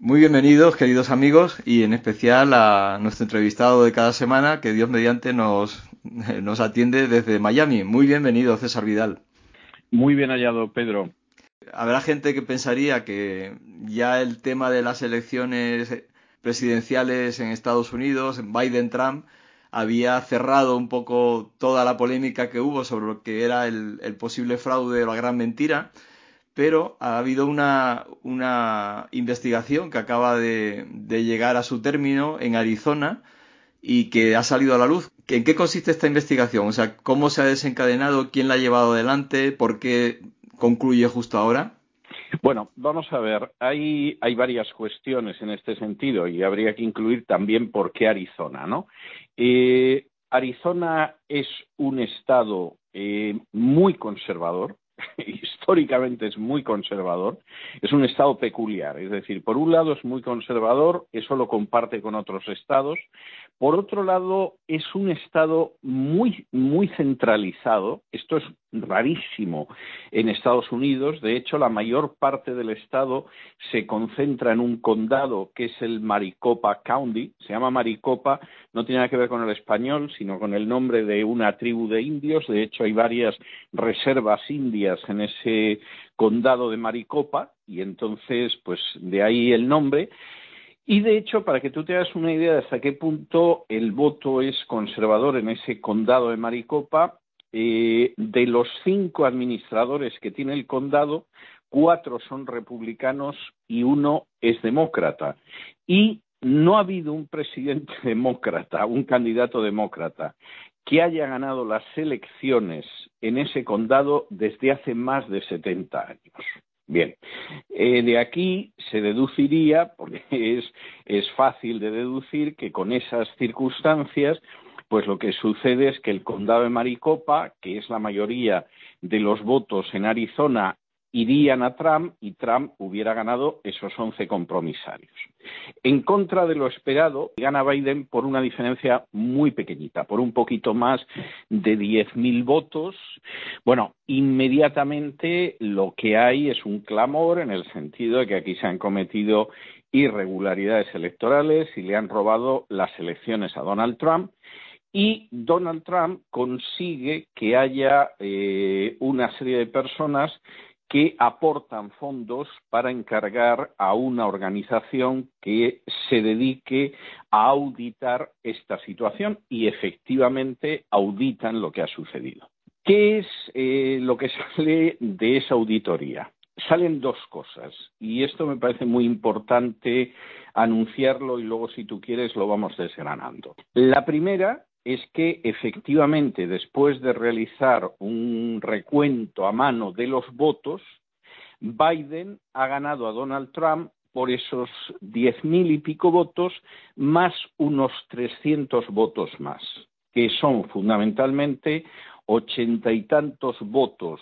Muy bienvenidos, queridos amigos, y en especial a nuestro entrevistado de cada semana, que Dios mediante nos, nos atiende desde Miami. Muy bienvenido, César Vidal. Muy bien hallado, Pedro. Habrá gente que pensaría que ya el tema de las elecciones presidenciales en Estados Unidos, Biden-Trump, había cerrado un poco toda la polémica que hubo sobre lo que era el, el posible fraude o la gran mentira pero ha habido una, una investigación que acaba de, llegar a su término en Arizona y que ha salido a la luz. ¿En qué consiste esta investigación? O sea, ¿cómo se ha desencadenado? ¿Quién la ha llevado adelante? ¿Por qué concluye justo ahora? Bueno, vamos a ver, hay, hay varias cuestiones en este sentido y habría que incluir también por qué Arizona, ¿no? Eh, Arizona es un estado eh, muy conservador, históricamente es muy conservador, es un estado peculiar. Es decir, por un lado es muy conservador, eso lo comparte con otros estados. Por otro lado, es un estado muy, muy centralizado. Esto es rarísimo en Estados Unidos. De hecho, la mayor parte del estado se concentra en un condado que es el Maricopa County. Se llama Maricopa, no tiene nada que ver con el español, sino con el nombre de una tribu de indios. De hecho, hay varias reservas indias en ese condado de Maricopa y entonces, pues de ahí el nombre. Y de hecho, para que tú te hagas una idea de hasta qué punto el voto es conservador en ese condado de Maricopa, eh, de los cinco administradores que tiene el condado, cuatro son republicanos y uno es demócrata. Y no ha habido un presidente demócrata, un candidato demócrata, que haya ganado las elecciones en ese condado desde hace más de 70 años. Bien, eh, de aquí se deduciría, porque es, es fácil de deducir, que con esas circunstancias, pues lo que sucede es que el condado de Maricopa, que es la mayoría de los votos en Arizona irían a Trump y Trump hubiera ganado esos 11 compromisarios. En contra de lo esperado, gana Biden por una diferencia muy pequeñita, por un poquito más de 10.000 votos. Bueno, inmediatamente lo que hay es un clamor en el sentido de que aquí se han cometido irregularidades electorales y le han robado las elecciones a Donald Trump y Donald Trump consigue que haya eh, una serie de personas que aportan fondos para encargar a una organización que se dedique a auditar esta situación y efectivamente auditan lo que ha sucedido. ¿Qué es eh, lo que sale de esa auditoría? Salen dos cosas y esto me parece muy importante anunciarlo y luego si tú quieres lo vamos desgranando. La primera es que efectivamente después de realizar un recuento a mano de los votos, Biden ha ganado a Donald Trump por esos diez mil y pico votos más unos trescientos votos más, que son fundamentalmente ochenta y tantos votos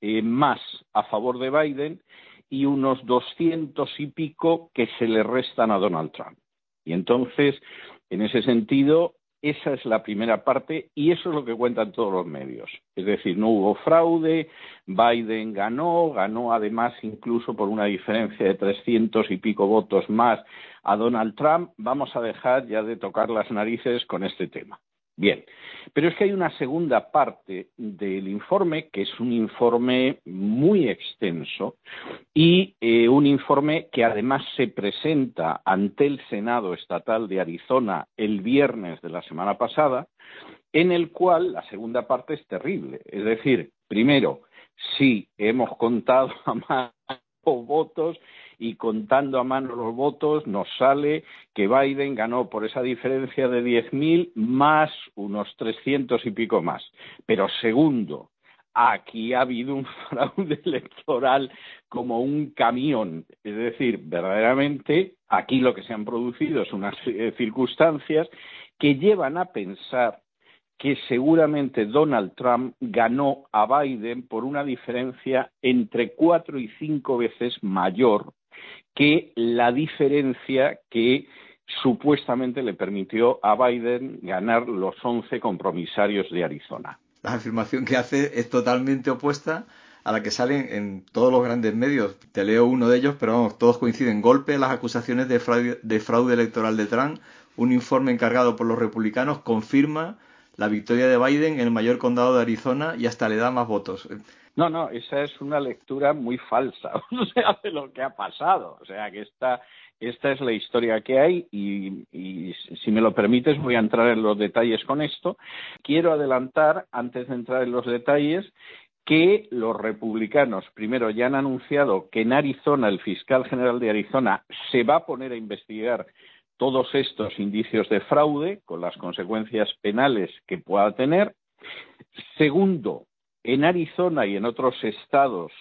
eh, más a favor de Biden y unos doscientos y pico que se le restan a Donald Trump. Y entonces, en ese sentido, esa es la primera parte y eso es lo que cuentan todos los medios. Es decir, no hubo fraude, Biden ganó, ganó además incluso por una diferencia de trescientos y pico votos más a Donald Trump. Vamos a dejar ya de tocar las narices con este tema. Bien, pero es que hay una segunda parte del informe, que es un informe muy extenso y eh, un informe que además se presenta ante el Senado Estatal de Arizona el viernes de la semana pasada, en el cual la segunda parte es terrible. Es decir, primero, sí hemos contado a más votos y contando a mano los votos nos sale que Biden ganó por esa diferencia de 10.000 más unos 300 y pico más. Pero segundo, aquí ha habido un fraude electoral como un camión. Es decir, verdaderamente aquí lo que se han producido son unas eh, circunstancias que llevan a pensar que seguramente Donald Trump ganó a Biden por una diferencia entre cuatro y cinco veces mayor que la diferencia que supuestamente le permitió a Biden ganar los once compromisarios de Arizona. La afirmación que hace es totalmente opuesta a la que salen en todos los grandes medios. Te leo uno de ellos, pero vamos, todos coinciden. Golpe las acusaciones de fraude, electoral de Trump. Un informe encargado por los republicanos confirma la victoria de Biden en el mayor condado de Arizona y hasta le da más votos. No, no, esa es una lectura muy falsa, o sea, de lo que ha pasado. O sea, que esta, esta es la historia que hay y, y, si me lo permites voy a entrar en los detalles con esto. Quiero adelantar, antes de entrar en los detalles, que los republicanos, primero, ya han anunciado que en Arizona, el fiscal general de Arizona, se va a poner a investigar todos estos indicios de fraude, con las consecuencias penales que pueda tener. Segundo, en Arizona y en otros estados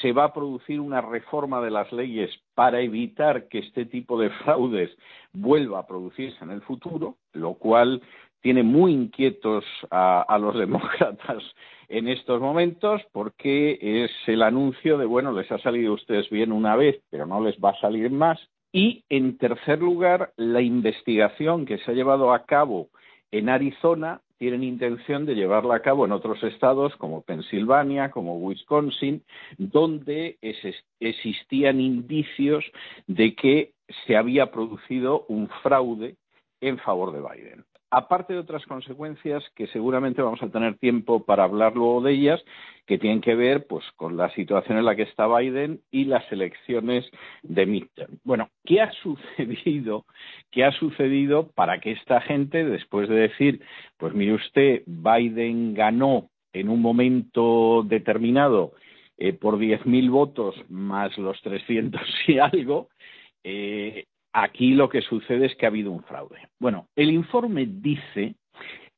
se va a producir una reforma de las leyes para evitar que este tipo de fraudes vuelva a producirse en el futuro, lo cual tiene muy inquietos a, los demócratas en estos momentos porque es el anuncio de, bueno, les ha salido a ustedes bien una vez, pero no les va a salir más. Y, en tercer lugar, la investigación que se ha llevado a cabo en Arizona tienen intención de llevarla a cabo en otros estados como Pensilvania, como Wisconsin, donde existían indicios de que se había producido un fraude en favor de Biden. Aparte de otras consecuencias que seguramente vamos a tener tiempo para hablar luego de ellas, que tienen que ver pues con la situación en la que está Biden y las elecciones de midterm. Bueno, ¿qué ha sucedido? ¿Qué ha sucedido para que esta gente, después de decir, pues mire usted, Biden ganó en un momento determinado eh, por 10.000 votos más los 300 y algo, eh, Aquí lo que sucede es que ha habido un fraude. Bueno, el informe dice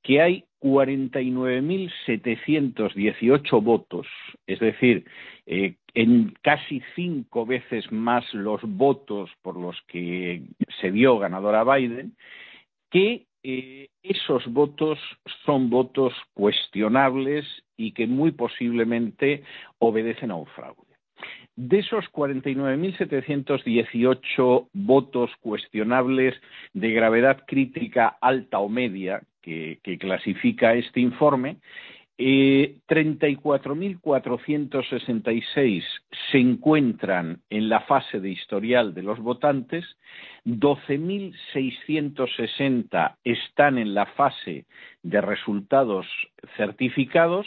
que hay 49.718 votos, es decir, eh, en casi cinco veces más los votos por los que se dio ganador a Biden, que eh, esos votos son votos cuestionables y que muy posiblemente obedecen a un fraude. De esos 49.718 votos cuestionables de gravedad crítica alta o media que, clasifica este informe, eh, 34.466 se encuentran en la fase de historial de los votantes, 12.660 están en la fase de resultados certificados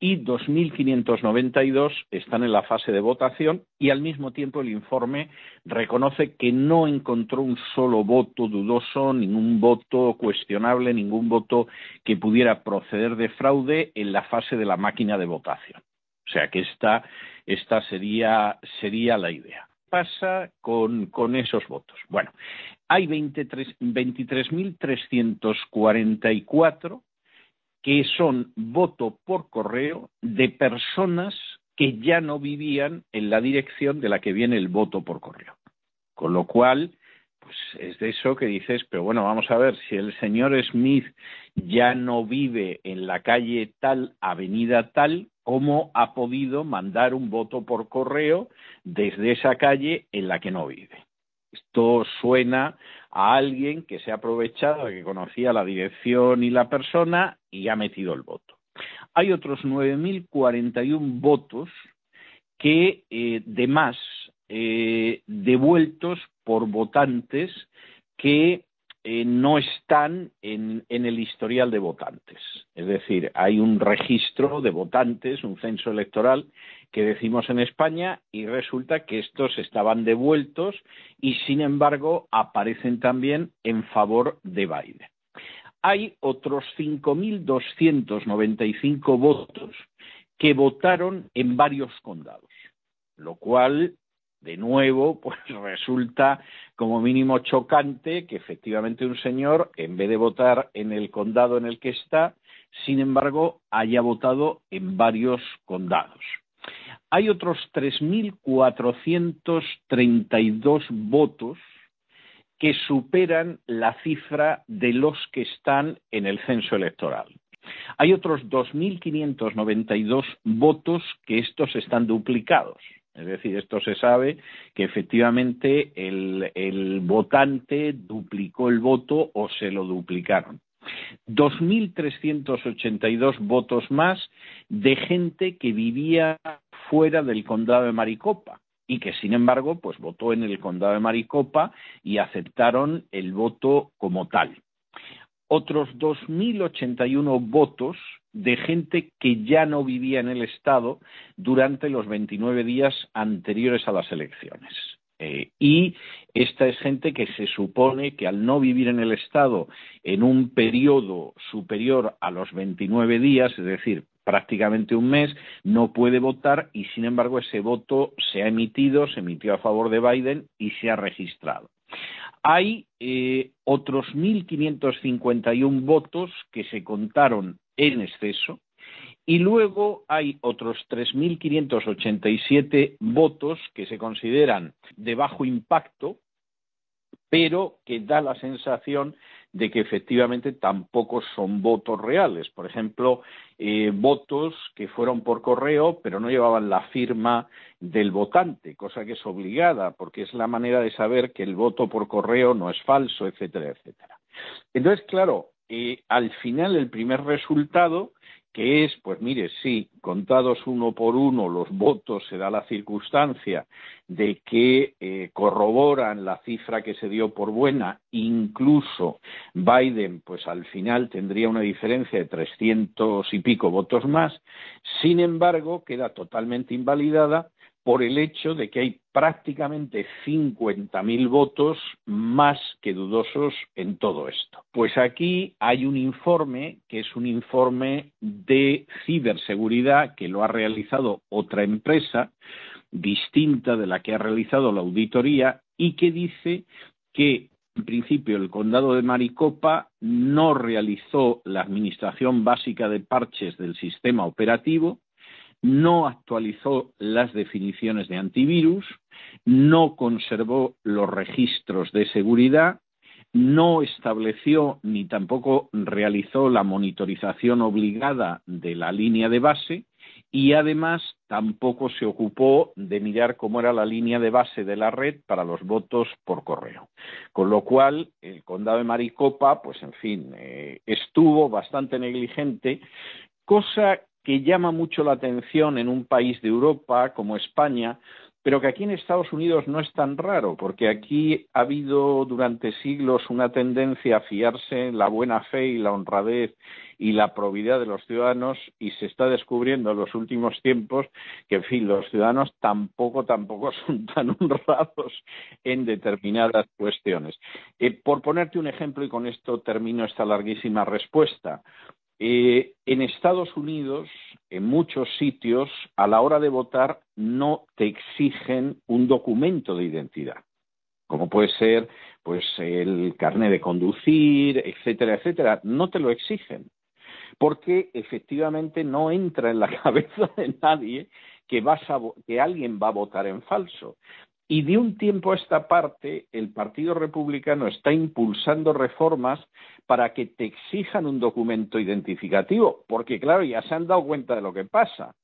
y 2.592 están en la fase de votación y al mismo tiempo el informe reconoce que no encontró un solo voto dudoso, ningún voto cuestionable, ningún voto que pudiera proceder de fraude en la fase de la máquina de votación. O sea que esta, esta sería, sería la idea. ¿Qué pasa con, con esos votos? Bueno, hay 23.344 que son voto por correo de personas que ya no vivían en la dirección de la que viene el voto por correo. Con lo cual, pues es de eso que dices, pero bueno, vamos a ver, si el señor Smith ya no vive en la calle tal, avenida tal, ¿cómo ha podido mandar un voto por correo desde esa calle en la que no vive? Esto suena a alguien que se ha aprovechado de que conocía la dirección y la persona y ha metido el voto. Hay otros 9.041 votos que, eh, de más, eh, devueltos por votantes que eh, no están en, el historial de votantes. Es decir, hay un registro de votantes, un censo electoral que decimos en España y resulta que estos estaban devueltos y sin embargo aparecen también en favor de Biden. Hay otros 5.295 votos que votaron en varios condados, lo cual de nuevo, pues resulta como mínimo chocante que efectivamente un señor, en vez de votar en el condado en el que está, sin embargo, haya votado en varios condados. Hay otros 3.432 votos que superan la cifra de los que están en el censo electoral. Hay otros 2.592 votos que estos están duplicados. Es decir, esto se sabe que efectivamente el, votante duplicó el voto o se lo duplicaron. 2.382 votos más de gente que vivía fuera del condado de Maricopa y que sin embargo pues votó en el condado de Maricopa y aceptaron el voto como tal. Otros 2.081 votos de gente que ya no vivía en el Estado durante los 29 días anteriores a las elecciones. Eh, y esta es gente que se supone que al no vivir en el Estado en un periodo superior a los 29 días, es decir, prácticamente un mes, no puede votar y sin embargo ese voto se ha emitido, se emitió a favor de Biden y se ha registrado. Hay eh, otros 1.551 votos que se contaron en exceso y luego hay otros 3.587 votos que se consideran de bajo impacto, pero que da la sensación de que efectivamente tampoco son votos reales. Por ejemplo, eh, votos que fueron por correo, pero no llevaban la firma del votante, cosa que es obligada, porque es la manera de saber que el voto por correo no es falso, etcétera, etcétera. Entonces, claro, eh, al final el primer resultado que es, pues mire, sí, contados uno por uno los votos, se da la circunstancia de que eh, corroboran la cifra que se dio por buena, incluso Biden, pues al final tendría una diferencia de trescientos y pico votos más, sin embargo, queda totalmente invalidada por el hecho de que hay prácticamente 50.000 votos más que dudosos en todo esto. Pues aquí hay un informe que es un informe de ciberseguridad que lo ha realizado otra empresa distinta de la que ha realizado la auditoría y que dice que en principio el condado de Maricopa no realizó la administración básica de parches del sistema operativo, no actualizó las definiciones de antivirus, no conservó los registros de seguridad, no estableció ni tampoco realizó la monitorización obligada de la línea de base y además tampoco se ocupó de mirar cómo era la línea de base de la red para los votos por correo. Con lo cual, el condado de Maricopa, pues en fin, eh, estuvo bastante negligente, cosa que llama mucho la atención en un país de Europa como España, pero que aquí en Estados Unidos no es tan raro, porque aquí ha habido durante siglos una tendencia a fiarse en la buena fe y la honradez y la probidad de los ciudadanos y se está descubriendo en los últimos tiempos que, en fin, los ciudadanos tampoco, tampoco son tan honrados en determinadas cuestiones. Eh, por ponerte un ejemplo, y con esto termino esta larguísima respuesta, eh, en Estados Unidos, en muchos sitios, a la hora de votar no te exigen un documento de identidad, como puede ser pues el carnet de conducir, etcétera, etcétera, no te lo exigen, porque efectivamente no entra en la cabeza de nadie que, alguien va a votar en falso. Y de un tiempo a esta parte, el Partido Republicano está impulsando reformas para que te exijan un documento identificativo, porque claro, ya se han dado cuenta de lo que pasa.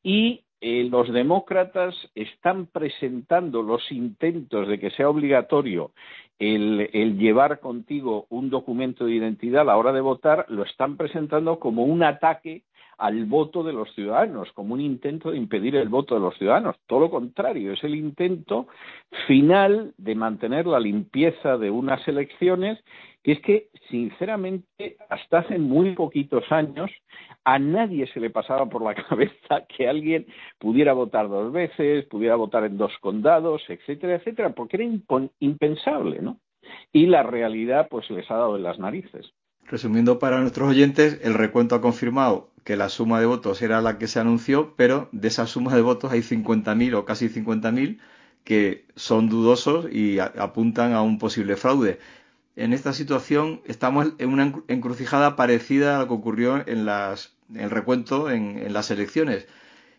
Y eh, los demócratas están presentando los intentos de que sea obligatorio el, el, llevar contigo un documento de identidad a la hora de votar, lo están presentando como un ataque al voto de los ciudadanos, como un intento de impedir el voto de los ciudadanos. Todo lo contrario, es el intento final de mantener la limpieza de unas elecciones, que es que, sinceramente, hasta hace muy poquitos años, a nadie se le pasaba por la cabeza que alguien pudiera votar dos veces, pudiera votar en dos condados, etcétera, etcétera, porque era impensable, ¿no? Y la realidad, pues, les ha dado en las narices. Resumiendo para nuestros oyentes, el recuento ha confirmado que la suma de votos era la que se anunció, pero de esa suma de votos hay 50.000 o casi 50.000 que son dudosos y apuntan a un posible fraude. En esta situación estamos en una encrucijada parecida a lo que ocurrió en las, el recuento en, las elecciones.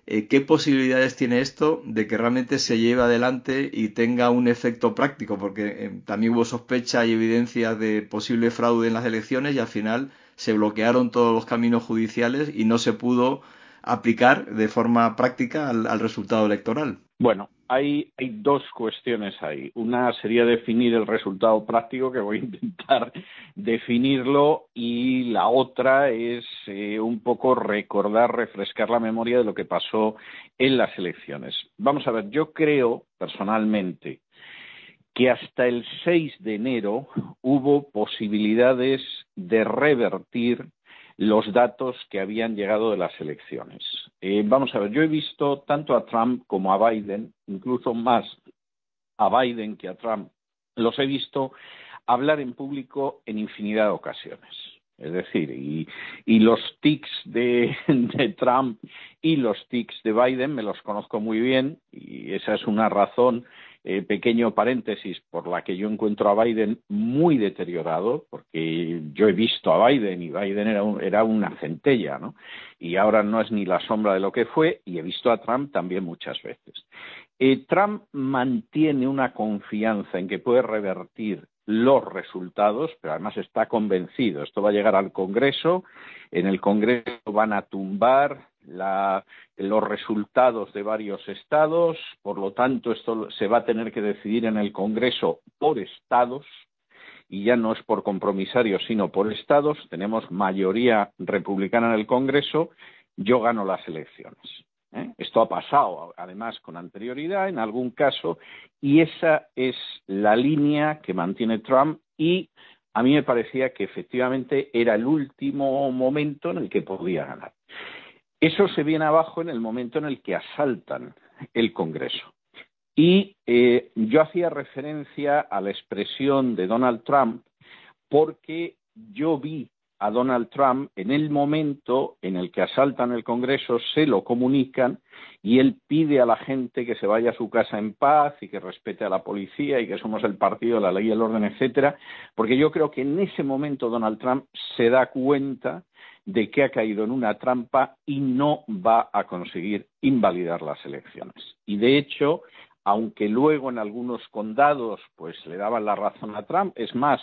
Eh, ¿Qué posibilidades tiene esto de que realmente se lleve adelante y tenga un efecto práctico? Porque eh, también hubo sospecha y evidencia de posible fraude en las elecciones y al final se bloquearon todos los caminos judiciales y no se pudo aplicar de forma práctica al resultado electoral. Bueno, hay, dos cuestiones ahí. Una sería definir el resultado práctico, que voy a intentar definirlo, y la otra es eh, un poco recordar, refrescar la memoria de lo que pasó en las elecciones. Vamos a ver, yo creo personalmente que hasta el 6 de enero hubo posibilidades de revertir los datos que habían llegado de las elecciones. Eh, vamos a ver, yo he visto tanto a Trump como a Biden, incluso más a Biden que a Trump, los he visto hablar en público en infinidad de ocasiones. Es decir, y, los tics de, de, Trump y los tics de Biden me los conozco muy bien y esa es una razón eh, pequeño paréntesis por la que yo encuentro a Biden muy deteriorado, porque yo he visto a Biden y Biden era, era una centella, ¿no? Y ahora no es ni la sombra de lo que fue, y he visto a Trump también muchas veces. Eh, Trump mantiene una confianza en que puede revertir los resultados, pero además está convencido. Esto va a llegar al Congreso, en el Congreso van a tumbar los resultados de varios estados, por lo tanto esto se va a tener que decidir en el Congreso por estados y ya no es por compromisarios sino por estados. Tenemos mayoría republicana en el Congreso, yo gano las elecciones. ¿eh? Esto ha pasado además con anterioridad en algún caso y esa es la línea que mantiene Trump y a mí me parecía que efectivamente era el último momento en el que podía ganar. Eso se viene abajo en el momento en el que asaltan el Congreso. Y eh, yo hacía referencia a la expresión de Donald Trump porque yo vi a Donald Trump en el momento en el que asaltan el Congreso, se lo comunican y él pide a la gente que se vaya a su casa en paz y que respete a la policía y que somos el partido, la ley, el orden, etcétera, porque yo creo que en ese momento Donald Trump se da cuenta de que ha caído en una trampa y no va a conseguir invalidar las elecciones. Y de hecho, aunque luego en algunos condados pues le daban la razón a Trump, es más,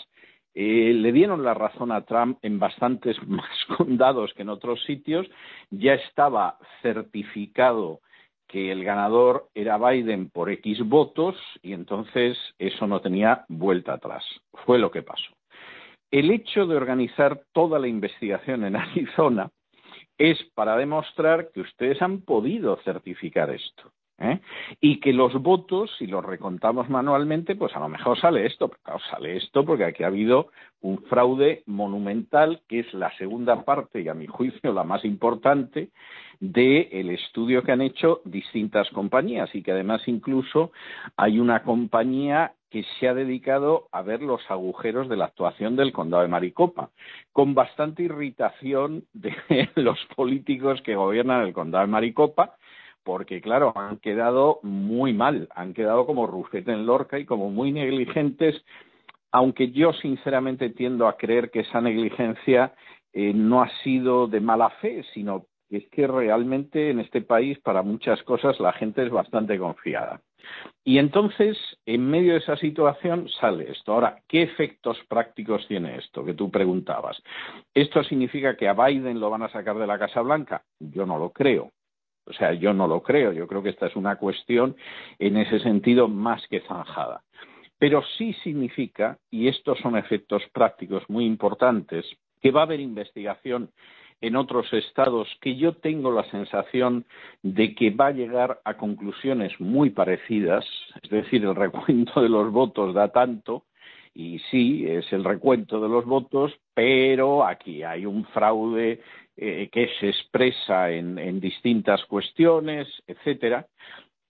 eh, le dieron la razón a Trump en bastantes más condados que en otros sitios, ya estaba certificado que el ganador era Biden por X votos y entonces eso no tenía vuelta atrás. Fue lo que pasó. El hecho de organizar toda la investigación en Arizona es para demostrar que ustedes han podido certificar esto. ¿eh? Y que los votos, si los recontamos manualmente, pues a lo mejor sale esto. Pero sale esto porque aquí ha habido un fraude monumental, que es la segunda parte y a mi juicio la más importante del estudio que han hecho distintas compañías y que además incluso hay una compañía que se ha dedicado a ver los agujeros de la actuación del condado de Maricopa, con bastante irritación de los políticos que gobiernan el condado de Maricopa, porque claro, han quedado muy mal, han quedado como rufete en Lorca y como muy negligentes, aunque yo sinceramente tiendo a creer que esa negligencia eh, no ha sido de mala fe, sino que es que realmente en este país para muchas cosas la gente es bastante confiada. Y entonces, en medio de esa situación, sale esto. Ahora, ¿qué efectos prácticos tiene esto que tú preguntabas? ¿Esto significa que a Biden lo van a sacar de la Casa Blanca? Yo no lo creo. O sea, yo no lo creo. Yo creo que esta es una cuestión en ese sentido más que zanjada. Pero sí significa, y estos son efectos prácticos muy importantes, que va a haber investigación en otros estados que yo tengo la sensación de que va a llegar a conclusiones muy parecidas, es decir, el recuento de los votos da tanto, y sí, es el recuento de los votos, pero aquí hay un fraude eh, que se expresa en, en distintas cuestiones, etcétera,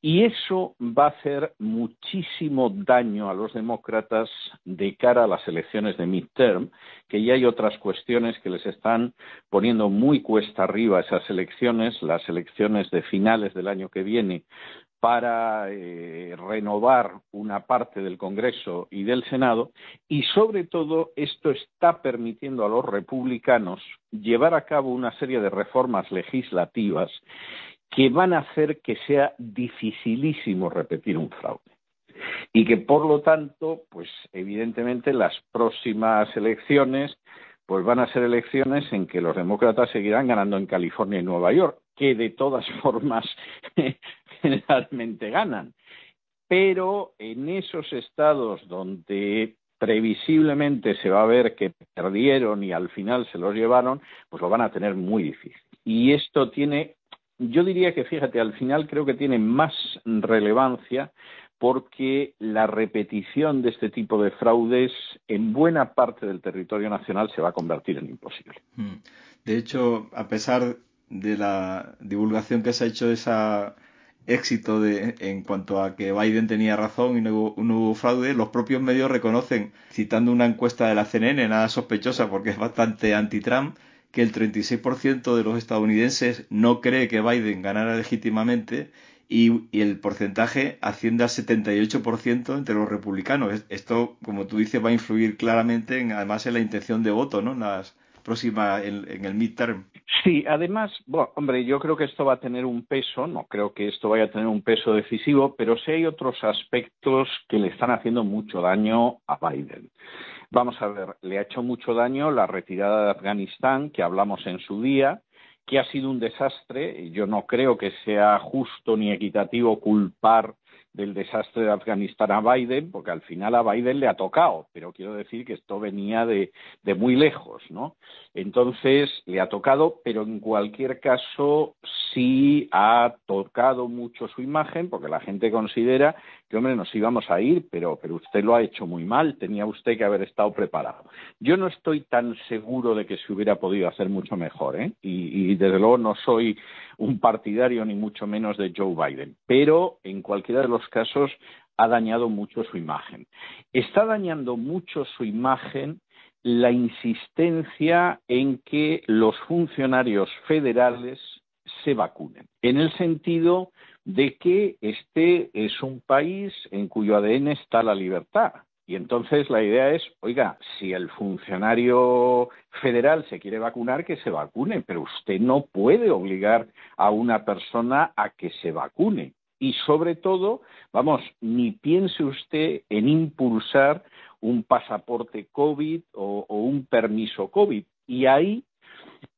y eso va a hacer muchísimo daño a los demócratas de cara a las elecciones de midterm, que ya hay otras cuestiones que les están poniendo muy cuesta arriba esas elecciones, las elecciones de finales del año que viene, para eh, renovar una parte del Congreso y del Senado. Y sobre todo esto está permitiendo a los republicanos llevar a cabo una serie de reformas legislativas que van a hacer que sea dificilísimo repetir un fraude y que por lo tanto pues evidentemente las próximas elecciones pues van a ser elecciones en que los demócratas seguirán ganando en California y Nueva York, que de todas formas generalmente ganan. Pero en esos estados donde previsiblemente se va a ver que perdieron y al final se los llevaron, pues lo van a tener muy difícil. Y esto tiene, yo diría que fíjate, al final creo que tiene más relevancia porque la repetición de este tipo de fraudes en buena parte del territorio nacional se va a convertir en imposible. Hmm. De hecho, a pesar de la divulgación que se ha hecho de ese éxito de, en cuanto a que Biden tenía razón y no hubo, fraude, los propios medios reconocen, citando una encuesta de la CNN, nada sospechosa porque es bastante anti-Trump, que el 36% de los estadounidenses no cree que Biden ganara legítimamente y, el porcentaje asciende al 78% entre los republicanos. Esto, como tú dices, va a influir claramente en, además en la intención de voto, ¿no? En las próximas, en, el midterm. Sí, además, bueno, hombre, yo creo que esto va a tener un peso, no creo que esto vaya a tener un peso decisivo, pero sí hay otros aspectos que le están haciendo mucho daño a Biden. Vamos a ver, le ha hecho mucho daño la retirada de Afganistán, que hablamos en su día, que ha sido un desastre. Yo no creo que sea justo ni equitativo culpar del desastre de Afganistán a Biden, porque al final a Biden le ha tocado, pero quiero decir que esto venía de, de muy lejos, ¿no? Entonces le ha tocado, pero en cualquier caso sí ha tocado mucho su imagen, porque la gente considera que, hombre, nos íbamos a ir, pero, pero usted lo ha hecho muy mal, tenía usted que haber estado preparado. Yo no estoy tan seguro de que se hubiera podido hacer mucho mejor, ¿eh? Y, y desde luego no soy un partidario ni mucho menos de Joe Biden, pero en cualquiera de los casos ha dañado mucho su imagen. Está dañando mucho su imagen la insistencia en que los funcionarios federales se vacunen, en el sentido de que este es un país en cuyo ADN está la libertad. Y entonces la idea es, oiga, si el funcionario federal se quiere vacunar, que se vacune, pero usted no puede obligar a una persona a que se vacune. Y sobre todo, vamos, ni piense usted en impulsar un pasaporte COVID o, un permiso COVID. Y ahí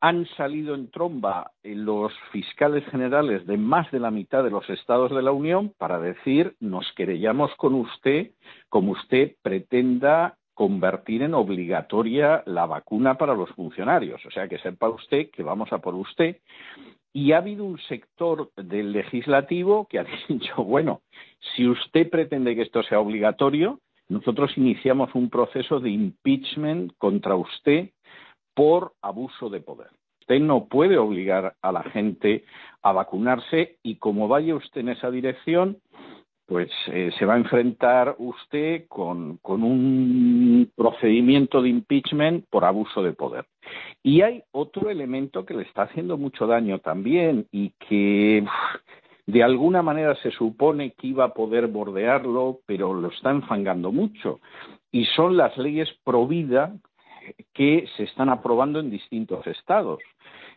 han salido en tromba los fiscales generales de más de la mitad de los estados de la Unión para decir nos querellamos con usted como usted pretenda convertir en obligatoria la vacuna para los funcionarios. O sea, que sepa usted que vamos a por usted. Y ha habido un sector del legislativo que ha dicho, bueno, si usted pretende que esto sea obligatorio, nosotros iniciamos un proceso de impeachment contra usted por abuso de poder. Usted no puede obligar a la gente a vacunarse y como vaya usted en esa dirección, pues eh, se va a enfrentar usted con, con, un procedimiento de impeachment por abuso de poder. Y hay otro elemento que le está haciendo mucho daño también y que de alguna manera se supone que iba a poder bordearlo, pero lo está enfangando mucho. Y son las leyes pro vida que se están aprobando en distintos estados.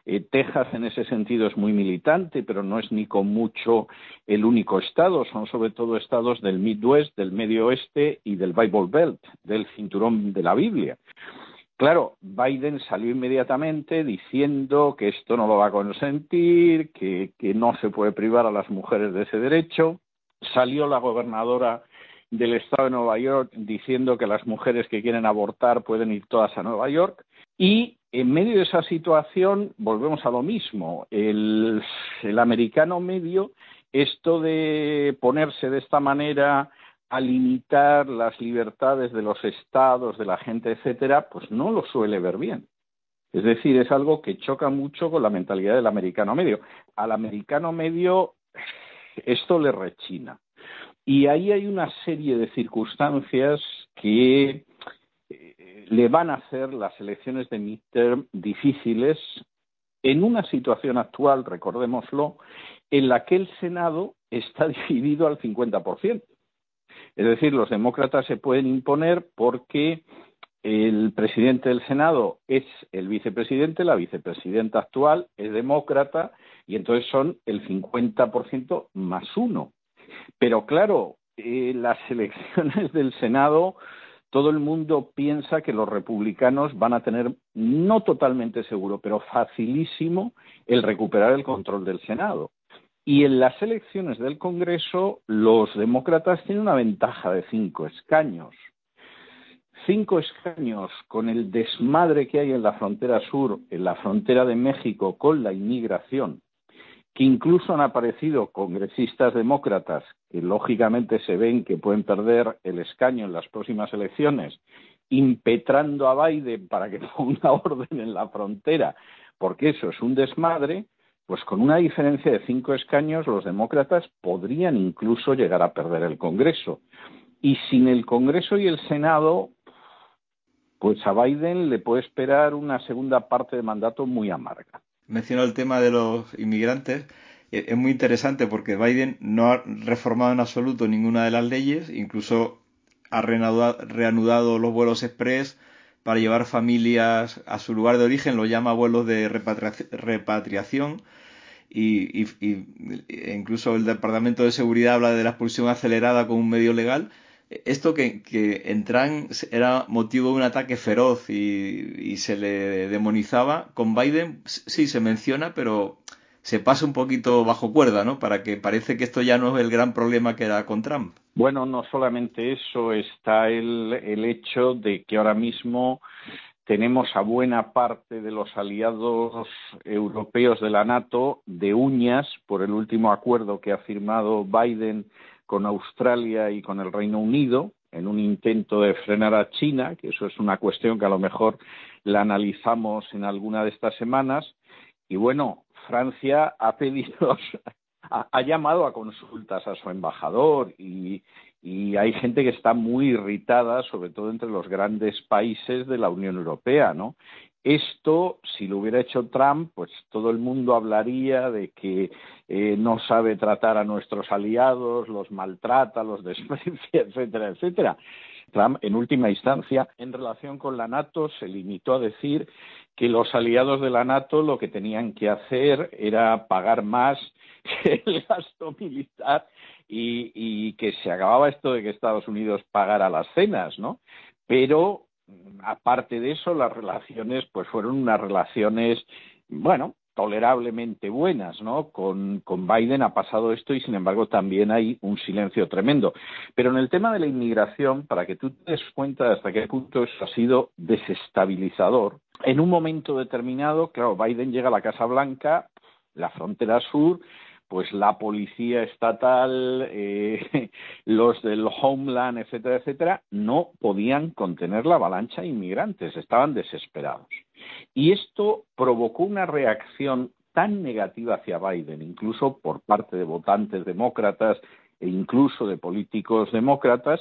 Eh, Texas en ese sentido es muy militante, pero no es ni con mucho el único estado, son sobre todo estados del Midwest, del Medio Oeste y del Bible Belt, del cinturón de la Biblia. Claro, Biden salió inmediatamente diciendo que esto no lo va a consentir, que, que no se puede privar a las mujeres de ese derecho. Salió la gobernadora del estado de Nueva York diciendo que las mujeres que quieren abortar pueden ir todas a Nueva York. Y en medio de esa situación volvemos a lo mismo. El, americano medio, esto de ponerse de esta manera a limitar las libertades de los estados, de la gente, etcétera, pues no lo suele ver bien. Es decir, es algo que choca mucho con la mentalidad del americano medio. Al americano medio esto le rechina. Y ahí hay una serie de circunstancias que le van a hacer las elecciones de midterm difíciles en una situación actual, recordémoslo, en la que el Senado está dividido al 50%. Es decir, los demócratas se pueden imponer porque el presidente del Senado es el vicepresidente, la vicepresidenta actual es demócrata y entonces son el 50% más uno. Pero claro, eh, las elecciones del Senado, todo el mundo piensa que los republicanos van a tener, no totalmente seguro, pero facilísimo, el recuperar el control del Senado. Y en las elecciones del Congreso, los demócratas tienen una ventaja de cinco escaños. Cinco escaños con el desmadre que hay en la frontera sur, en la frontera de México, con la inmigración, que incluso han aparecido congresistas demócratas que lógicamente se ven que pueden perder el escaño en las próximas elecciones, impetrando a Biden para que ponga orden en la frontera, porque eso es un desmadre, pues con una diferencia de cinco escaños los demócratas podrían incluso llegar a perder el Congreso. Y sin el Congreso y el Senado, pues a Biden le puede esperar una segunda parte de mandato muy amarga. Mencionó el tema de los inmigrantes. E, es muy interesante porque Biden no ha reformado en absoluto ninguna de las leyes, incluso ha reanudado, los vuelos express para llevar familias a su lugar de origen, lo llama vuelos de repatriación y, incluso el Departamento de Seguridad habla de la expulsión acelerada como un medio legal. Esto que, que en Trump era motivo de un ataque feroz y, se le demonizaba, con Biden sí se menciona, pero se pasa un poquito bajo cuerda, ¿no? Para que parece que esto ya no es el gran problema que era con Trump. Bueno, no solamente eso, está el, el hecho de que ahora mismo tenemos a buena parte de los aliados europeos de la NATO de uñas por el último acuerdo que ha firmado Biden con Australia y con el Reino Unido en un intento de frenar a China, que eso es una cuestión que a lo mejor la analizamos en alguna de estas semanas. Y bueno, Francia ha pedido ha, llamado a consultas a su embajador y, hay gente que está muy irritada, sobre todo entre los grandes países de la Unión Europea, ¿no? Esto, si lo hubiera hecho Trump, pues todo el mundo hablaría de que eh, no sabe tratar a nuestros aliados, los maltrata, los desprecia, etcétera, etcétera. Trump, en última instancia, en relación con la NATO, se limitó a decir que los aliados de la NATO lo que tenían que hacer era pagar más el gasto militar y, que se acababa esto de que Estados Unidos pagara las cenas, ¿no? Pero aparte de eso, las relaciones pues fueron unas relaciones, bueno, tolerablemente buenas, ¿no? Con, con, Biden ha pasado esto y sin embargo también hay un silencio tremendo. Pero en el tema de la inmigración, para que tú te des cuenta de hasta qué punto eso ha sido desestabilizador, en un momento determinado, claro, Biden llega a la Casa Blanca, la frontera sur, pues la policía estatal, eh, los del Homeland, etcétera, etcétera, no podían contener la avalancha de inmigrantes, estaban desesperados. Y esto provocó una reacción tan negativa hacia Biden, incluso por parte de votantes demócratas e incluso de políticos demócratas,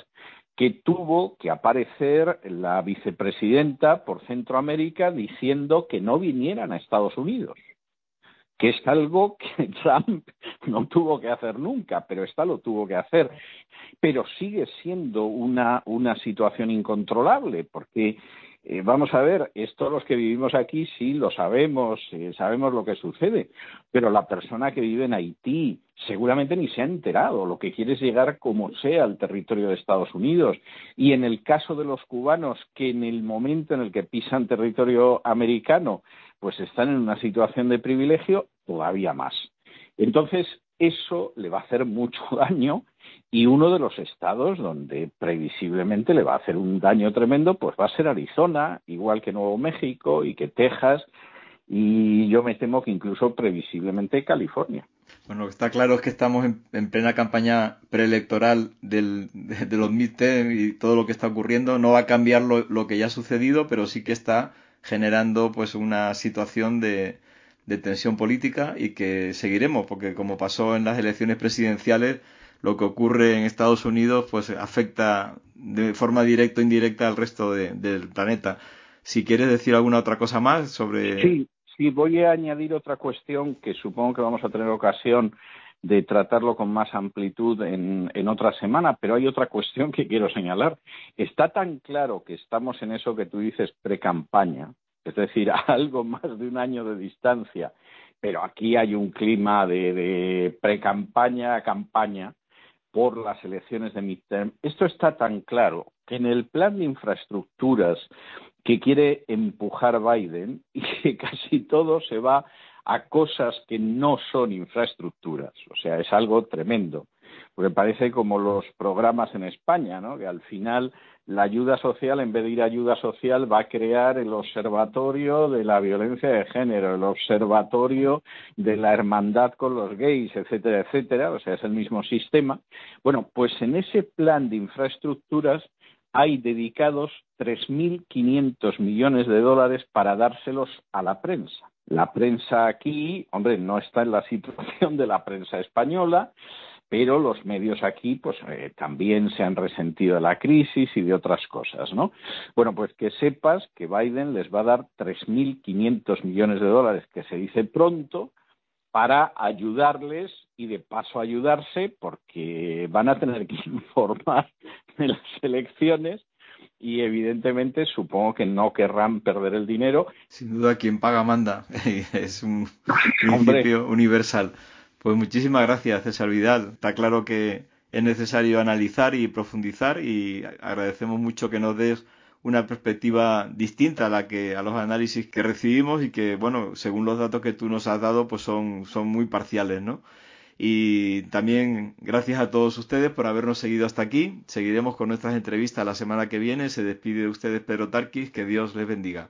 que tuvo que aparecer la vicepresidenta por Centroamérica diciendo que no vinieran a Estados Unidos que es algo que Trump no tuvo que hacer nunca, pero esta lo tuvo que hacer. Pero sigue siendo una, una situación incontrolable, porque eh, vamos a ver, esto los que vivimos aquí sí lo sabemos, eh, sabemos lo que sucede, pero la persona que vive en Haití seguramente ni se ha enterado, lo que quiere es llegar como sea al territorio de Estados Unidos. Y en el caso de los cubanos, que en el momento en el que pisan territorio americano, pues están en una situación de privilegio, todavía más. Entonces, eso le va a hacer mucho daño y uno de los estados donde previsiblemente le va a hacer un daño tremendo, pues va a ser Arizona, igual que Nuevo México y que Texas, y yo me temo que incluso previsiblemente California. Bueno, lo que está claro es que estamos en, plena campaña preelectoral del, de, los midterm y todo lo que está ocurriendo. No va a cambiar lo, lo, que ya ha sucedido, pero sí que está generando pues una situación de, de tensión política y que seguiremos, porque como pasó en las elecciones presidenciales, lo que ocurre en Estados Unidos pues afecta de forma directa o indirecta al resto del planeta. Si quieres decir alguna otra cosa más sobre... Sí, Sí, voy a añadir otra cuestión que supongo que vamos a tener ocasión de tratarlo con más amplitud en, en, otra semana, pero hay otra cuestión que quiero señalar. Está tan claro que estamos en eso que tú dices pre-campaña, es decir, a algo más de un año de distancia, pero aquí hay un clima de, de pre-campaña a campaña por las elecciones de midterm. Esto está tan claro que en el plan de infraestructuras que quiere empujar Biden y que casi todo se va a cosas que no son infraestructuras. O sea, es algo tremendo. Porque parece como los programas en España, ¿no? Que al final la ayuda social, en vez de ir a ayuda social, va a crear el observatorio de la violencia de género, el observatorio de la hermandad con los gays, etcétera, etcétera. O sea, es el mismo sistema. Bueno, pues en ese plan de infraestructuras hay dedicados 3.500 millones de dólares para dárselos a la prensa. La prensa aquí, hombre, no está en la situación de la prensa española, pero los medios aquí pues eh, también se han resentido de la crisis y de otras cosas, ¿no? Bueno, pues que sepas que Biden les va a dar 3.500 millones de dólares, que se dice pronto, para ayudarles y de paso ayudarse porque van a tener que informar de las elecciones y evidentemente supongo que no querrán perder el dinero. Sin duda quien paga manda, es un principio universal. Pues muchísimas gracias César Vidal. Está claro que es necesario analizar y profundizar y agradecemos mucho que nos des una perspectiva distinta a la que a los análisis que recibimos y que bueno según los datos que tú nos has dado pues son son muy parciales no y también gracias a todos ustedes por habernos seguido hasta aquí. Seguiremos con nuestras entrevistas la semana que viene. Se despide de ustedes Pedro Tarquis. Que Dios les bendiga